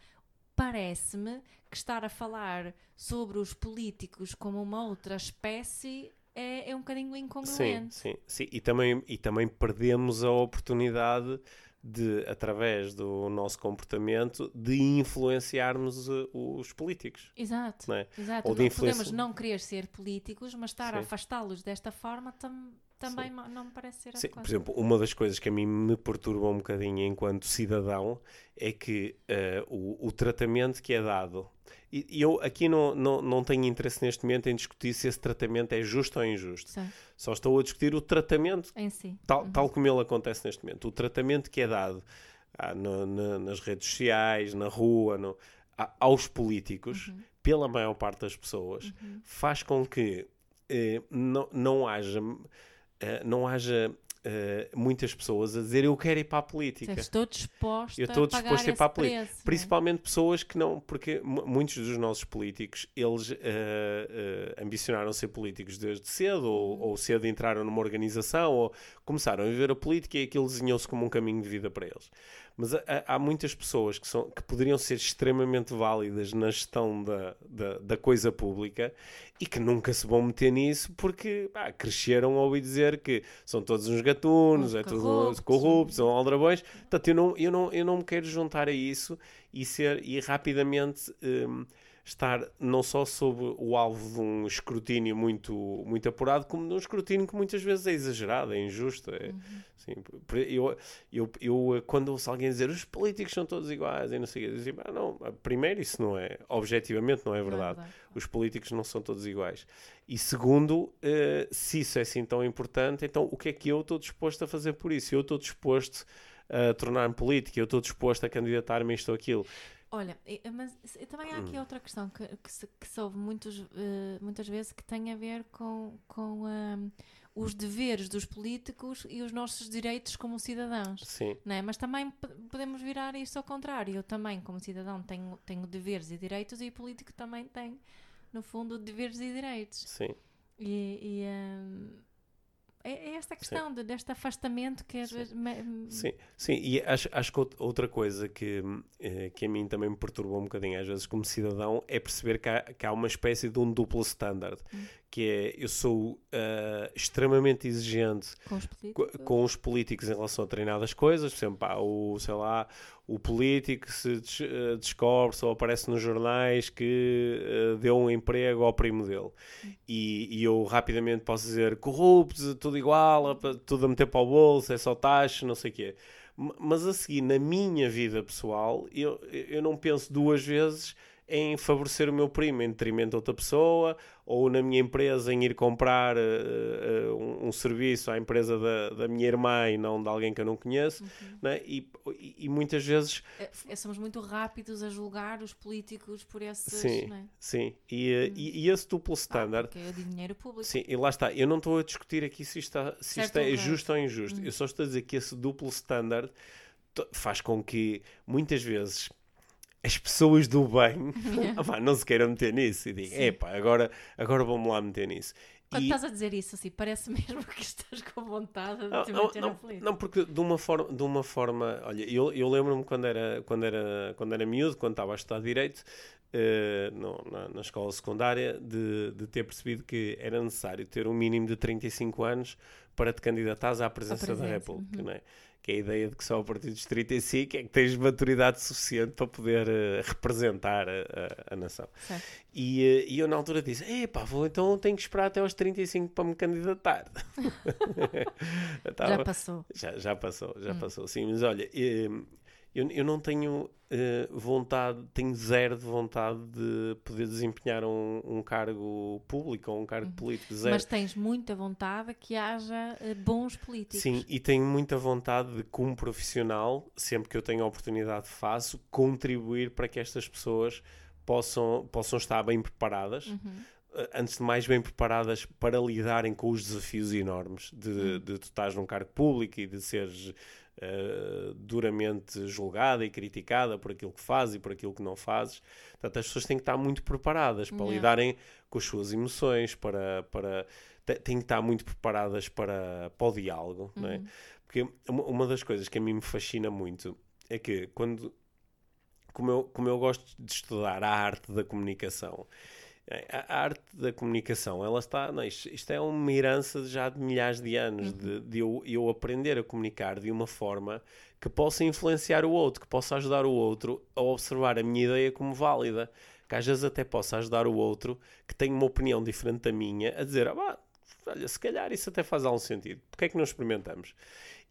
parece-me que estar a falar sobre os políticos como uma outra espécie é, é um bocadinho incongruente. Sim, sim, sim. E, também, e também perdemos a oportunidade de, através do nosso comportamento, de influenciarmos uh, os políticos. Exato. É? Exato. Ou de influenci... Podemos não querer ser políticos, mas estar Sim. a afastá-los desta forma tam também Sim. não me parece ser Sim, Por exemplo, uma das coisas que a mim me perturba um bocadinho enquanto cidadão é que uh, o, o tratamento que é dado e, eu aqui não, não, não tenho interesse neste momento em discutir se esse tratamento é justo ou injusto. Sim. Só estou a discutir o tratamento em si. Tal, uhum. tal como ele acontece neste momento. O tratamento que é dado ah, no, no, nas redes sociais, na rua, no, a, aos políticos, uhum. pela maior parte das pessoas, uhum. faz com que eh, não, não haja, eh, não haja Uh, muitas pessoas a dizer eu quero ir para a política. estou disposto eu estou disposto a ir para a política. Preço, é? Principalmente pessoas que não, porque muitos dos nossos políticos eles uh, uh, ambicionaram ser políticos desde cedo ou, uhum. ou, cedo entraram numa organização ou começaram a viver a política e aquilo desenhou-se como um caminho de vida para eles. Mas há, há, muitas pessoas que, são, que poderiam ser extremamente válidas na gestão da, da, da coisa pública e que nunca se vão meter nisso porque pá, cresceram a ouvir dizer que são todos uns gatunos, é tudo corruptos, são aldrabões. Portanto, eu não, eu, não, eu não me quero juntar a isso e, ser, e rapidamente. Um, estar não só sob o alvo de um escrutínio muito, muito apurado, como de um escrutínio que muitas vezes é exagerado, é injusto. É, uhum. assim, eu, eu, eu, quando ouço alguém dizer os políticos são todos iguais e não sei o que, digo, ah, não, primeiro, isso não é, objetivamente não é verdade. Não é verdade. Os políticos não são todos iguais. E segundo, uh, se isso é assim tão importante, então o que é que eu estou disposto a fazer por isso? Eu estou disposto a tornar-me político, eu estou disposto a candidatar-me isto ou aquilo. Olha, mas também há aqui hum. outra questão que, que, se, que se ouve muitos, uh, muitas vezes que tem a ver com, com um, os deveres dos políticos e os nossos direitos como cidadãos. Sim. Né? Mas também podemos virar isto ao contrário. Eu também, como cidadão, tenho, tenho deveres e direitos e o político também tem, no fundo, deveres e direitos. Sim. E, e um, é, é esta questão de, deste afastamento que às vezes. Sim, sim, e acho, acho que outra coisa que, eh, que a mim também me perturba um bocadinho, às vezes, como cidadão, é perceber que há, que há uma espécie de um duplo standard. Hum que é eu sou uh, extremamente exigente com os, políticos. com os políticos em relação a treinadas coisas, por exemplo, pá, o, sei lá, o político se des uh, descobre ou aparece nos jornais que uh, deu um emprego ao primo dele e, e, eu rapidamente posso dizer corrupto, tudo igual, tudo a meter para o bolso, é só taxa, não sei o quê. Mas a seguir, na minha vida pessoal, eu, eu não penso duas vezes em favorecer o meu primo em detrimento de outra pessoa, ou na minha empresa em ir comprar uh, uh, um, um, serviço à empresa da, da minha irmã e não de alguém que eu não conheço, uhum. né? e, e, e, muitas vezes... É, é, somos muito rápidos a julgar os políticos por esses... Sim, né? sim. E, uhum. e, e, esse duplo standard... Ah, é de dinheiro público. Sim, e lá está. Eu não estou a discutir aqui se isto, está, se isto é justo ou injusto. Uhum. Eu só estou a dizer que esse duplo standard faz com que muitas vezes as pessoas do bem yeah. [LAUGHS] não se queiram meter nisso e digam, epá, agora, agora vamos lá meter nisso. Quando e... estás a dizer isso, assim, parece [LAUGHS] mesmo que estás com vontade de te meter não, política. Não, porque de uma forma, de uma forma olha, eu, eu lembro-me quando era, quando, era, quando era miúdo, quando estava a estudar Direito, uh, no, na, na, escola secundária, de, de ter percebido que era necessário ter um mínimo de 35 anos para te candidatares à presença, presença. da República, uhum. não é? Que é a ideia de que só a partir dos 35 é que tens maturidade suficiente para poder uh, representar a, a, a nação. E, uh, e, eu na altura disse, epá, vou então tenho que esperar até aos 35 para me candidatar. [LAUGHS] [LAUGHS] já passou. Já, já passou, já hum. passou, sim, mas olha, uh, eu, eu não tenho uh, vontade, tenho zero de vontade de poder desempenhar um, um cargo público ou um cargo uhum. político. Zero. Mas tens muita vontade que haja uh, bons políticos. Sim, e tenho muita vontade de, como profissional, sempre que eu tenho a oportunidade faço, contribuir para que estas pessoas possam, possam estar bem preparadas. Uhum eh, antes de mais bem preparadas para lidarem com os desafios enormes de, uhum. de tu estás num cargo público e de seres uh, duramente julgada e criticada por aquilo que fazes e por aquilo que não fazes. Portanto, as pessoas têm que estar muito preparadas para yeah. lidarem com as suas emoções, para, para têm que estar muito preparadas para, para o diálogo, uhum. não é? Uhum. Porque uma das coisas que a mim me fascina muito é que quando como eu, como eu gosto de estudar a arte da comunicação a arte da comunicação, ela está. Não, isto, isto, é uma herança já de milhares de anos, uhum. de, de eu, eu, aprender a comunicar de uma forma que possa influenciar o outro, que possa ajudar o outro a observar a minha ideia como válida, que às vezes até possa ajudar o outro que tem uma opinião diferente da minha a dizer: ah, olha, se calhar isso até faz algum sentido. Porquê é que não experimentamos?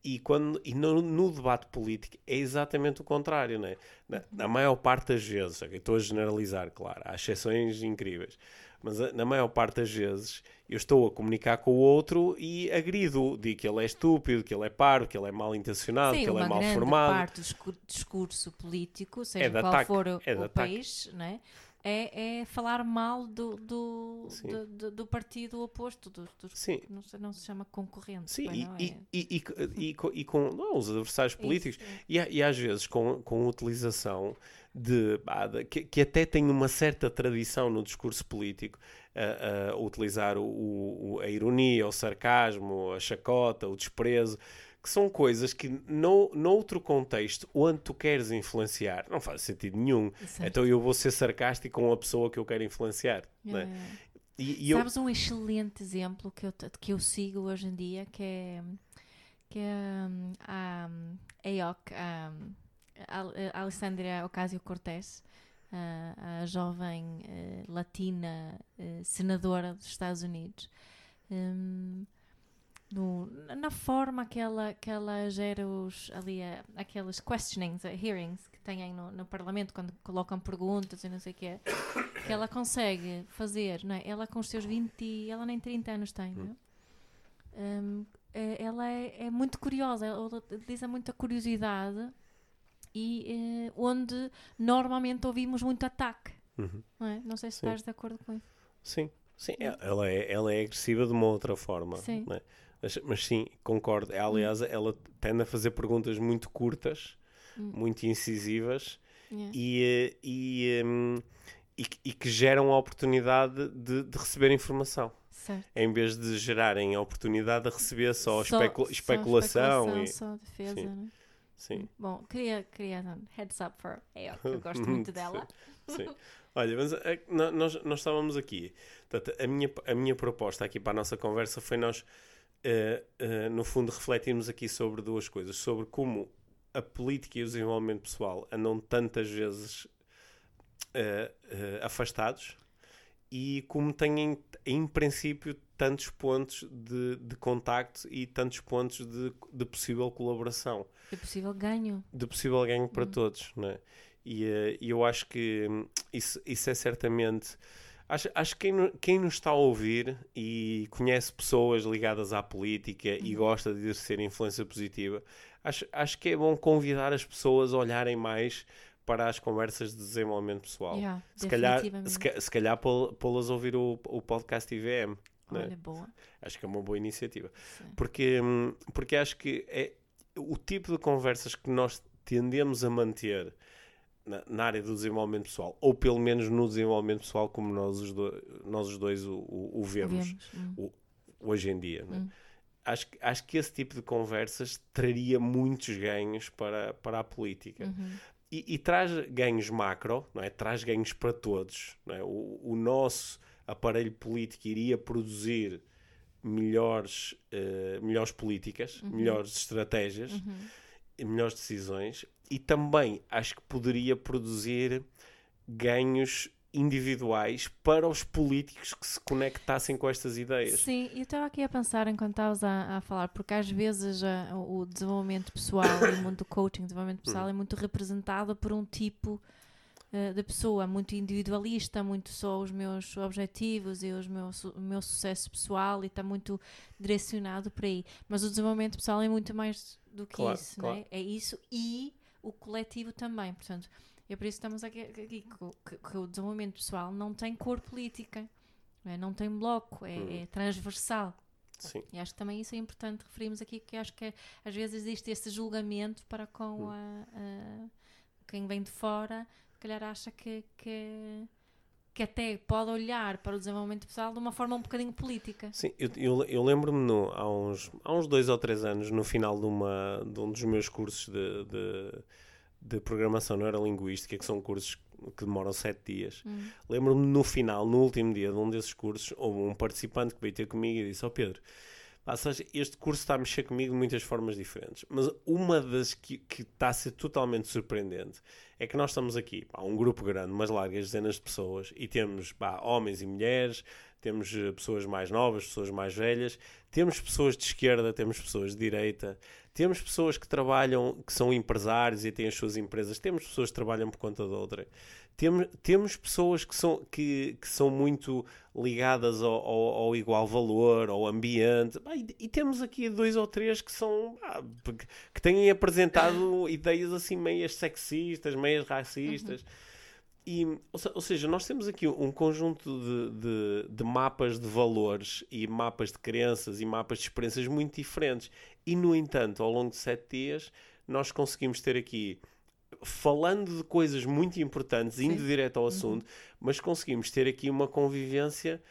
E, quando, e no, no, debate político é exatamente o contrário, né? na, na maior parte das vezes, estou a generalizar, claro, há exceções incríveis, mas na maior parte das vezes eu estou a comunicar com o outro e agrido, digo que ele é estúpido, que ele é parvo, que ele é mal intencionado, Sim, que ele é mal formado. Uma parte do discurso político, seja é qual ataque, for o, é o país, né? É, é falar mal do, do, do, do, partido oposto, do, do Sim. Não, se, não se chama concorrente. Sim, bem, e, é? e, e, e, e, com não, os adversários políticos, Isso, e, às vezes com, com utilização de, que, que, até tem uma certa tradição no discurso político, a, a utilizar o, o, a ironia, o sarcasmo, a chacota, o desprezo que são coisas que, no, noutro contexto, onde tu queres influenciar, não faz sentido nenhum. Então eu vou ser sarcástico com a pessoa que eu quero influenciar. É. Né? E, e Sabes eu... um excelente exemplo que eu, que eu sigo hoje em dia, que é, que é um, a EOC, a, a Alessandra Ocasio-Cortez, a, a, jovem uh, latina uh, senadora dos Estados Unidos. Um, no, na forma que ela, que ela gera os, ali, a, aqueles questionings, hearings que têm no, no Parlamento, quando colocam perguntas e não sei o que é, que ela consegue fazer, não é? Ela com os seus 20, ela nem 30 anos tem, não é? Um, é, ela é, é, muito curiosa, ela utiliza muita curiosidade e uh, onde normalmente ouvimos muito ataque. Uhum. Não, é? não sei se Sim. estás de acordo com isso. Sim, Sim, ela é, ela é agressiva de uma outra forma. Sim. É? Mas, mas sim, concordo. É, aliás, ela tende a fazer perguntas muito curtas, hum. muito incisivas yeah. e, eh, e, um, e, e, que geram a oportunidade de, de receber informação. Certo. Em vez de gerarem a oportunidade de receber só, só, especula só especulação, especulação. E... Só defesa, sim. Né? Sim. Bom, queria, queria um heads up for a eu [LAUGHS] gosto muito dela. sim. sim. Olha, mas eh, nós, nós estávamos aqui. Portanto, a minha, a minha proposta aqui para a nossa conversa foi nós uh, uh, no fundo, refletirmos aqui sobre duas coisas: sobre como a política e o desenvolvimento pessoal andam tantas vezes uh, afastados e como têm, em princípio, tantos pontos de, de contacto e tantos pontos de, de possível colaboração. De possível ganho. De possível ganho para hum. todos, não é? E, e eu acho que isso, isso é certamente Acho, acho que quem, quem nos está a ouvir e conhece pessoas ligadas à política uhum. e gosta de exercer influência positiva, acho, acho que é bom convidar as pessoas a olharem mais para as conversas de desenvolvimento pessoal. Yeah, se, calhar, se, se calhar pô-las a ouvir o, o podcast IVM. Né? Olha, né? boa. Acho que é uma boa iniciativa. Porque, hum, porque acho que é o tipo de conversas que nós tendemos a manter na, na, área do desenvolvimento pessoal, ou pelo menos no desenvolvimento pessoal, como nós os, do, nós os dois o, o, o vemos, vemos. O, hoje em dia. Né? Hum. Acho, acho que esse tipo de conversas traria muitos ganhos para, para a política. Uhum. E, e, traz ganhos macro, não é? traz ganhos para todos. Não é? o, o nosso aparelho político iria produzir melhores, uh, melhores políticas, uhum. melhores estratégias, uhum. melhores decisões e também acho que poderia produzir ganhos individuais para os políticos que se conectassem com estas ideias. Sim, eu estava aqui a pensar enquanto estavas a, a, falar, porque às vezes a, o desenvolvimento pessoal e o mundo do coaching, o desenvolvimento pessoal hum. é muito representado por um tipo uh, de pessoa muito individualista, muito só os meus objetivos e os meus, o meu sucesso pessoal e está muito direcionado por aí. Mas o desenvolvimento pessoal é muito mais do que claro, isso, claro. Né? é isso e o coletivo também. Portanto, é por isso que estamos aqui, aqui que, que, o desenvolvimento pessoal não tem cor política, não, é? não tem bloco, é, hum. é, transversal. Sim. E acho que também isso é importante referirmos aqui, que acho que é, às vezes existe esse julgamento para com hum. a, a, quem vem de fora, se calhar acha que, que que até pode olhar para o desenvolvimento pessoal de uma forma um bocadinho política. Sim, eu, eu, eu lembro-me há uns, há uns dois ou três anos, no final de, uma, de um dos meus cursos de, de, de programação neurolinguística, que são cursos que demoram sete dias. Hum. Lembro-me no final, no último dia de um desses cursos, houve um participante que veio ter comigo e disse: Ó oh Pedro, ou seja, este curso está a mexer comigo de muitas formas diferentes, mas uma das que, que está a ser totalmente surpreendente é que nós estamos aqui, pá, um grupo grande, umas largas dezenas de pessoas, e temos pá, homens e mulheres, temos uh, pessoas mais novas, pessoas mais velhas, temos pessoas de esquerda, temos pessoas de direita, temos pessoas que trabalham, que são empresários e têm as suas empresas, temos pessoas que trabalham por conta de outra. Temos, temos pessoas que são, que, que são muito ligadas ao, ao, ao igual valor, ao ambiente, e, e, temos aqui dois ou três que são ah, que têm apresentado [COUGHS] ideias assim meias sexistas, meias racistas. Uhum. E, ou seja, nós temos aqui um conjunto de, de, de, mapas de valores e mapas de crenças e mapas de experiências muito diferentes. E, no entanto, ao longo de sete dias, nós conseguimos ter aqui falando de coisas muito importantes, Sim. indo direto ao uhum. assunto, uhum. mas conseguimos ter aqui uma convivência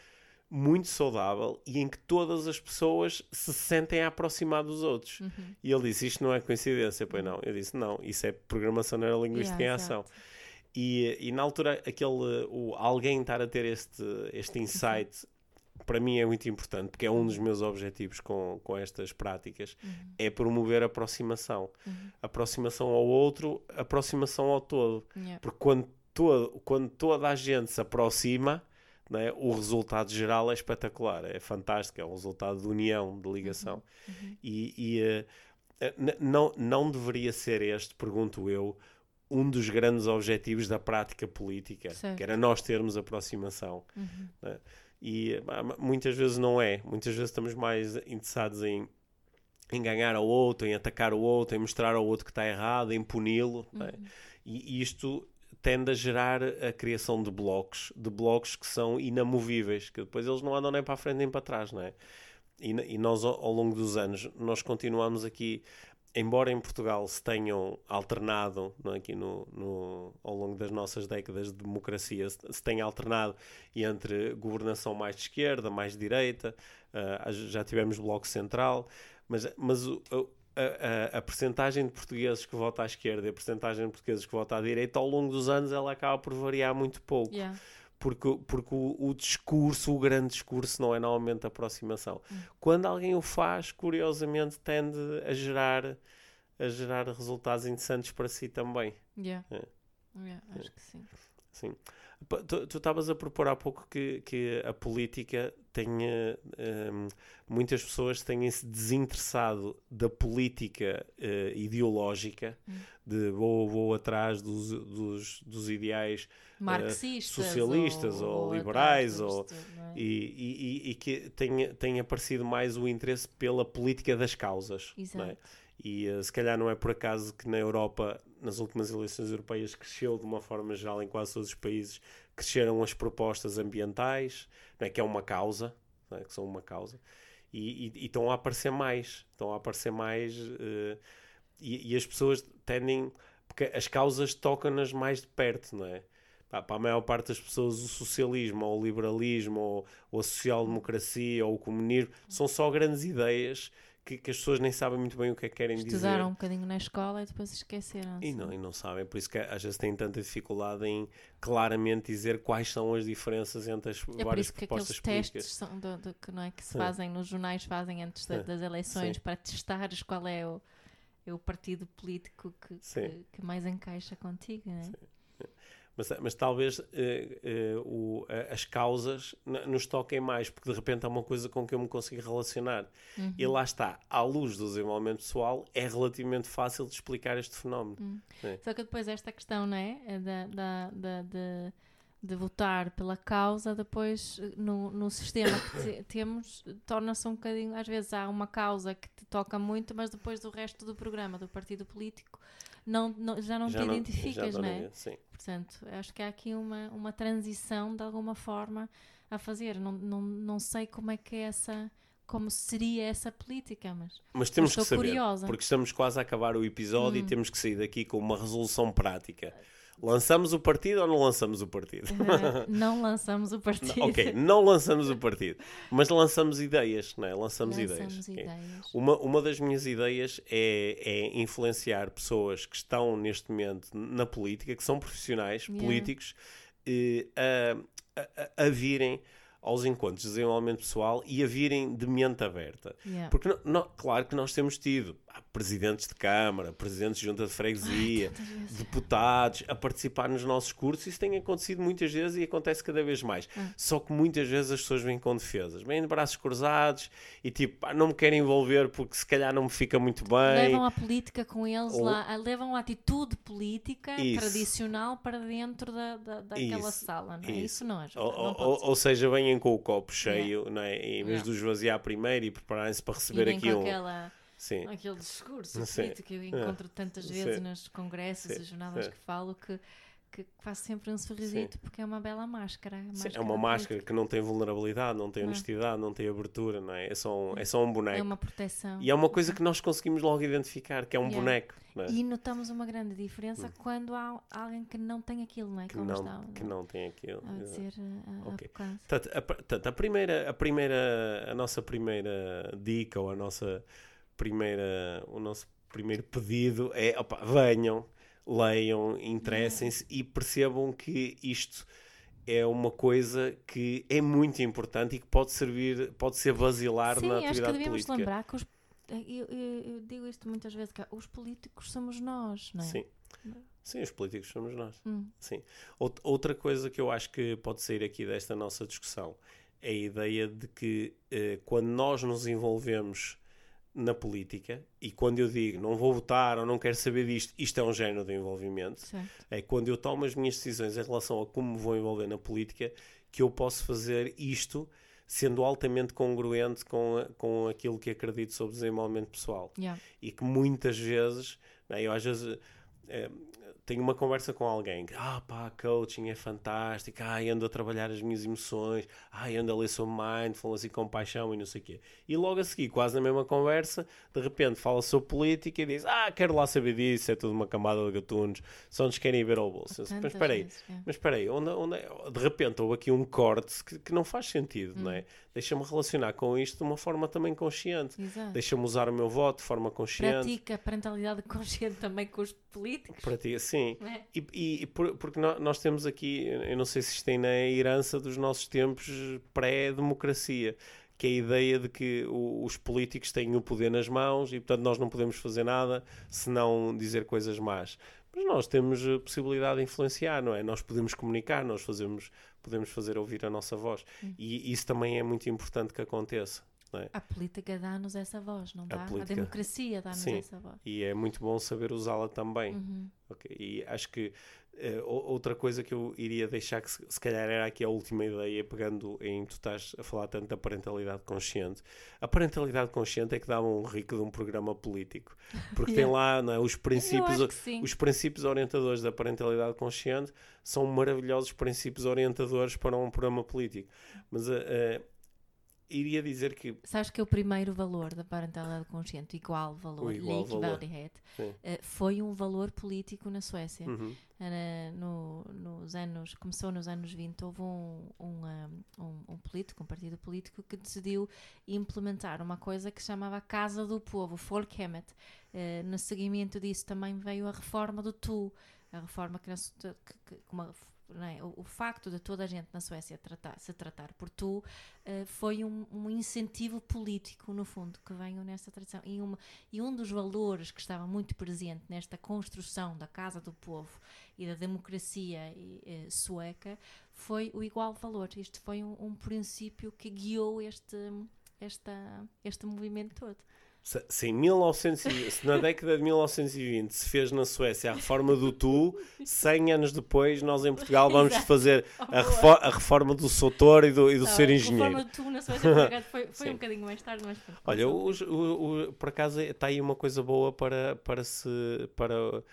muito saudável e em que todas as pessoas se sentem a aproximar dos outros. Uhum. E ele disse: Isto não é coincidência, pois não. Eu disse: Não, isso é programação neurolinguística yeah, em ação. E, e na altura, aquele, o, alguém estar a ter este, este insight para mim é muito importante, porque é um dos meus objetivos com, com estas práticas, uhum. é promover aproximação. Uhum. Aproximação ao outro, aproximação ao todo. Yeah. Porque quando, todo, quando toda a gente se aproxima, né, o resultado geral é espetacular, é fantástico, é um resultado de união, de ligação. Uhum. uhum. E, e uh, não, não deveria ser este, pergunto eu, um dos grandes objetivos da prática política, certo. que era nós termos aproximação. Uhum. E muitas vezes não é. Muitas vezes estamos mais interessados em, em ganhar ao outro, em atacar o outro, em mostrar ao outro que está errado, em puni-lo. É? Uhum. E isto tende a gerar a criação de blocos, de blocos que são inamovíveis, que depois eles não andam nem para a frente nem para trás, não é? E, e nós, ao longo dos anos, nós continuamos aqui embora em Portugal se tenham alternado não é, aqui no, no, ao longo das nossas décadas de democracia, se, se tenha alternado entre governação mais de esquerda, mais de direita, uh, já tivemos bloco central, mas, mas o, a, a, a percentagem de portugueses que vota à esquerda e a percentagem de portugueses que vota à direita, ao longo dos anos, ela acaba por variar muito pouco. Yeah porque, porque o, o, discurso, o grande discurso, não é normalmente aproximação. Hum. Quando alguém o faz, curiosamente, tende a gerar, a gerar resultados interessantes para si também. Yeah. É. Yeah, acho é. que sim. Sim. Tu estavas a propor há pouco que, que a política tenha. Um, muitas pessoas tenham-se desinteressado da política uh, ideológica, hum. de vou, vou atrás dos, dos, dos ideais uh, socialistas ou, ou liberais, ou, é? e, e, e, que tenha, tenha aparecido mais o interesse pela política das causas. É? Exato. E uh, se calhar não é por acaso que na Europa nas últimas eleições europeias cresceu de uma forma geral em quase todos os países, cresceram as propostas ambientais, é? que é uma causa, é? que são uma causa, e, e, e, estão a aparecer mais, estão a aparecer mais, uh, e, e, as pessoas tendem, porque as causas tocam-nas mais de perto, não é? Para a maior parte das pessoas, o socialismo, ou o liberalismo, ou, ou a social-democracia, ou o comunismo, são só grandes ideias que, que, as pessoas nem sabem muito bem o que é que querem Estudaram dizer. Estudaram um bocadinho na escola e depois esqueceram. E não, e não sabem, por isso que às vezes têm tanta dificuldade em claramente dizer quais são as diferenças entre as é várias propostas políticas. testes são do, do, que, não é, que se fazem nos jornais, fazem antes da, das eleições Sim. para testares qual é o, é o partido político que, que, que, mais encaixa contigo. Não é? Sim. Mas, mas talvez uh, uh, o, as causas nos toquem mais, porque de repente é uma coisa com que eu me consigo relacionar. Uhum. E lá está, à luz do desenvolvimento pessoal, é relativamente fácil de explicar este fenómeno. Uhum. É. Só que depois esta questão, não é? é da, da, da de, de, votar pela causa, depois no, no sistema que te, [COUGHS] temos, torna-se um bocadinho. Às vezes há uma causa que te toca muito, mas depois do resto do programa, do partido político não, não, já não já te não, identificas, não é? Sim. Portanto, acho que há aqui uma, uma transição de alguma forma a fazer. Não, não, não sei como é que é essa como seria essa política, mas, mas temos que saber, curiosa. porque estamos quase a acabar o episódio hum. e temos que sair daqui com uma resolução prática. Lançamos o partido ou não lançamos o partido? Uh, [LAUGHS] não lançamos o partido. Não, ok, não lançamos o partido, mas lançamos ideias, não é? Lançamos, lançamos ideias. ideias. Okay. Uma, uma das minhas ideias é, é influenciar pessoas que estão neste momento na política, que são profissionais yeah. políticos, eh, a, a, a virem aos encontros de desenvolvimento pessoal e a virem de mente aberta. Yeah. Porque, não, não, claro que nós temos tido, presidentes de Câmara, presidentes de Junta de Freguesia, Ai, deputados a participar nos nossos cursos. Isso tem acontecido muitas vezes e acontece cada vez mais. Ah. Só que muitas vezes as pessoas vêm com defesas, vêm de braços cruzados e tipo, pá, não me querem envolver porque se calhar não me fica muito bem. Levam a política com eles ou... lá, levam a atitude política isso. tradicional para dentro da, da, daquela isso. sala, não é? Isso, isso não é. Ou, não ou, ou, seja, vêm com o copo cheio, yeah. não é? Em vez yeah. de esvaziar primeiro e prepararem-se para receber aquilo. Aquela Sim. Aquele discurso Sim. que eu encontro tantas vezes Sim. nos congressos e jornadas Sim. que falo que, que faz sempre um sorrisito porque é uma bela máscara. máscara é uma máscara que não tem vulnerabilidade, não tem honestidade, não. não tem abertura, não é? É só, um, é só um boneco. É uma proteção. E é uma coisa que nós conseguimos logo identificar, que é um yeah. boneco. É? E notamos uma grande diferença hum. quando há alguém que não tem aquilo, não é? Que, não, está, que não tem aquilo. A dizer a, okay. a, a, a, primeira, a primeira, a nossa primeira dica ou a nossa primeira, o nosso primeiro pedido é opa, venham, leiam, interessem-se e percebam que isto é uma coisa que é muito importante e que pode servir, pode ser basilar Sim, na atividade política. Sim, acho que devemos política. lembrar que os, eu, eu, eu, digo isto muitas vezes, que os políticos somos nós, não é? Sim. Sim, os políticos somos nós. Hum. Sim. Outra coisa que eu acho que pode sair aqui desta nossa discussão é a ideia de que eh, quando nós nos envolvemos na política, e quando eu digo não vou votar ou não quero saber disto, isto é um género de envolvimento. Certo. É quando eu tomo as minhas decisões em relação a como me vou envolver na política que eu posso fazer isto sendo altamente congruente com, com aquilo que acredito sobre desenvolvimento pessoal. Yeah. E que muitas vezes, né, eu às vezes. É, tenho uma conversa com alguém que, ah pá, coaching é fantástico, ah, ando a trabalhar as minhas emoções, ah, ando a ler sobre mindfulness e compaixão e não sei o quê. E logo a seguir, quase na mesma conversa, de repente fala sobre política e diz, ah, quero lá saber disso, é tudo uma camada de gatunos, só nos querem ver ao bolso. Mas espera aí, é. mas espera aí, onde, onde, de repente houve aqui um corte que, que não faz sentido, hum. não é? Deixa-me relacionar com isto de uma forma também consciente. Deixa-me usar o meu voto de forma consciente. Pratica parentalidade consciente também com os políticos. Pratica, sim. É? E, e por, porque nós temos aqui, eu não sei se isto tem na herança dos nossos tempos pré-democracia, que é a ideia de que os políticos têm o poder nas mãos e, portanto, nós não podemos fazer nada se não dizer coisas más. Mas nós temos a possibilidade de influenciar, não é? Nós podemos comunicar, nós fazemos, podemos fazer ouvir a nossa voz. Hum. E isso também é muito importante que aconteça. É? A política dá-nos essa voz, não dá? A, política... a democracia dá-nos essa voz. E é muito bom saber usá-la também. Uhum. Okay? E acho que uh, outra coisa que eu iria deixar, que se, se, calhar era aqui a última ideia, pegando em tu estás a falar tanto da parentalidade consciente. A parentalidade consciente é que dava um rico de um programa político. Porque [LAUGHS] yeah. tem lá não é, os, princípios, os princípios orientadores da parentalidade consciente são maravilhosos princípios orientadores para um programa político. Mas uh, uh, iria dizer que. Sabes que o primeiro valor da parentalidade consciente, igual valor, igual valor. Uh, foi um valor político na Suécia. Uhum. Uh, no, nos anos, começou nos anos 20, houve um, um, um, um, político, um partido político, que decidiu implementar uma coisa que chamava Casa do Povo, Folkhemmet. Uh, no seguimento disso também veio a reforma do Tu, a reforma que, que, que uma é? o, o, facto de toda a gente na Suécia tratar, se tratar por tu uh, foi um, um, incentivo político, no fundo, que veio nessa tradição. E, uma, e um dos valores que estava muito presente nesta construção da Casa do Povo e da democracia uh, sueca foi o igual valor. Este foi um, um princípio que guiou este, esta, este movimento todo. Se, 1900, se na década de 1920 se fez na Suécia a reforma do Tu, 100 anos depois nós em Portugal vamos fazer [LAUGHS] a, reforma, a reforma do Soutor e do, e do Não, ser engenheiro. A reforma do Tu na Suécia foi, foi um bocadinho mais tarde, mas Olha, o, o, o, por acaso está aí uma coisa boa para, para, se, para uh,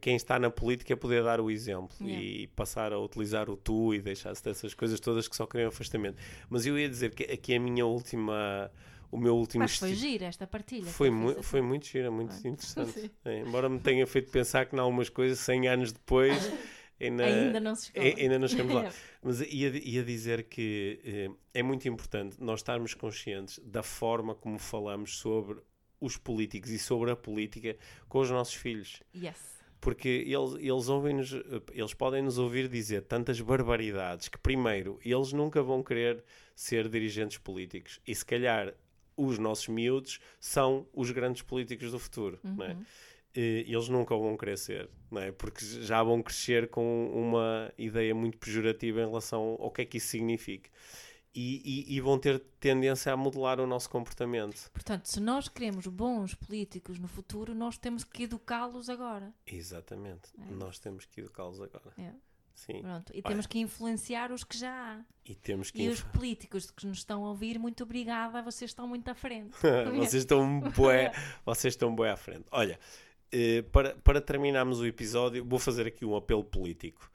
quem está na política poder dar o exemplo yeah. e passar a utilizar o Tu e deixar-se dessas coisas todas que só criam afastamento. Mas eu ia dizer que aqui a minha última o meu último Mas foi gira esta partilha. Foi, mu foi muito gira, muito ah, interessante. [LAUGHS] É, embora me tenha feito pensar que, em algumas coisas, 100 anos depois. [LAUGHS] Ainda, ainda não se chegou. Ainda não chegamos lá. [LAUGHS] Mas ia, ia dizer que eh, é muito importante nós estarmos conscientes da forma como falamos sobre os políticos e sobre a política com os nossos filhos. Yes porque eles, eles ouvem-nos, eles podem nos ouvir dizer tantas barbaridades que, primeiro, eles nunca vão querer ser dirigentes políticos e, se calhar, os nossos miúdos são os grandes políticos do futuro, uhum. não é? E eles nunca vão crescer, não é? Porque já vão crescer com uma ideia muito pejorativa em relação ao que é que isso significa. E, e, e, vão ter tendência a modelar o nosso comportamento. Portanto, se nós queremos bons políticos no futuro, nós temos que educá-los agora. Exatamente. É. Nós temos que educá-los agora. É. Sim. Pronto. E temos que influenciar os que já há. E, temos que e os políticos que nos estão a ouvir, muito obrigada, vocês estão muito à frente. [LAUGHS] vocês estão bué, [LAUGHS] vocês estão bué à frente. Olha, eh, para, para terminarmos o episódio, vou fazer aqui um apelo político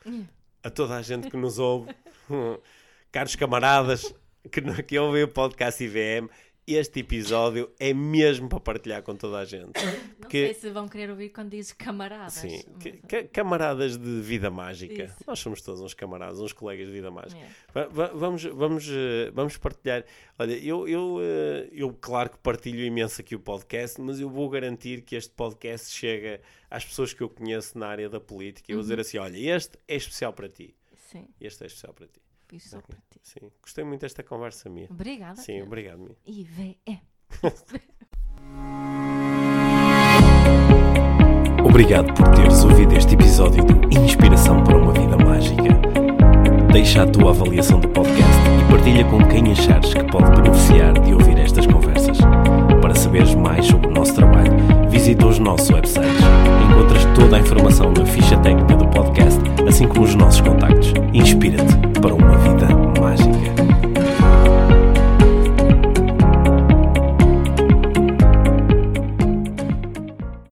a toda a gente que nos ouve. [LAUGHS] caros camaradas que, que ouvem o podcast IVM, este episódio é mesmo para partilhar com toda a gente. Porque, Não sei se vão querer ouvir quando dizes camaradas. Sim, mas... camaradas de vida mágica. Isso. Nós somos todos uns camaradas, uns colegas de vida mágica. É. Vamos, vamos, eh, vamos partilhar. Olha, eu, eu, eh, eu claro que partilho imenso aqui o podcast, mas eu vou garantir que este podcast chega às pessoas que eu conheço na área da política. Eu vou dizer uhum. assim: olha, este é especial para ti. Sim. Este é especial para ti. Fiz só para ti. Sim, gostei muito desta conversa minha. Obrigada. Sim, obrigado, minha. IVM. [LAUGHS] Obrigado por teres ouvido este episódio de Inspiração para uma Vida Mágica. Deixa a tua avaliação do podcast e partilha com quem achares que pode beneficiar de ouvir estas conversas. Para saberes mais sobre o nosso trabalho, visita os nossos websites. Encontras toda a informação na ficha técnica do podcast, assim como os nossos contactos para uma vida mágica.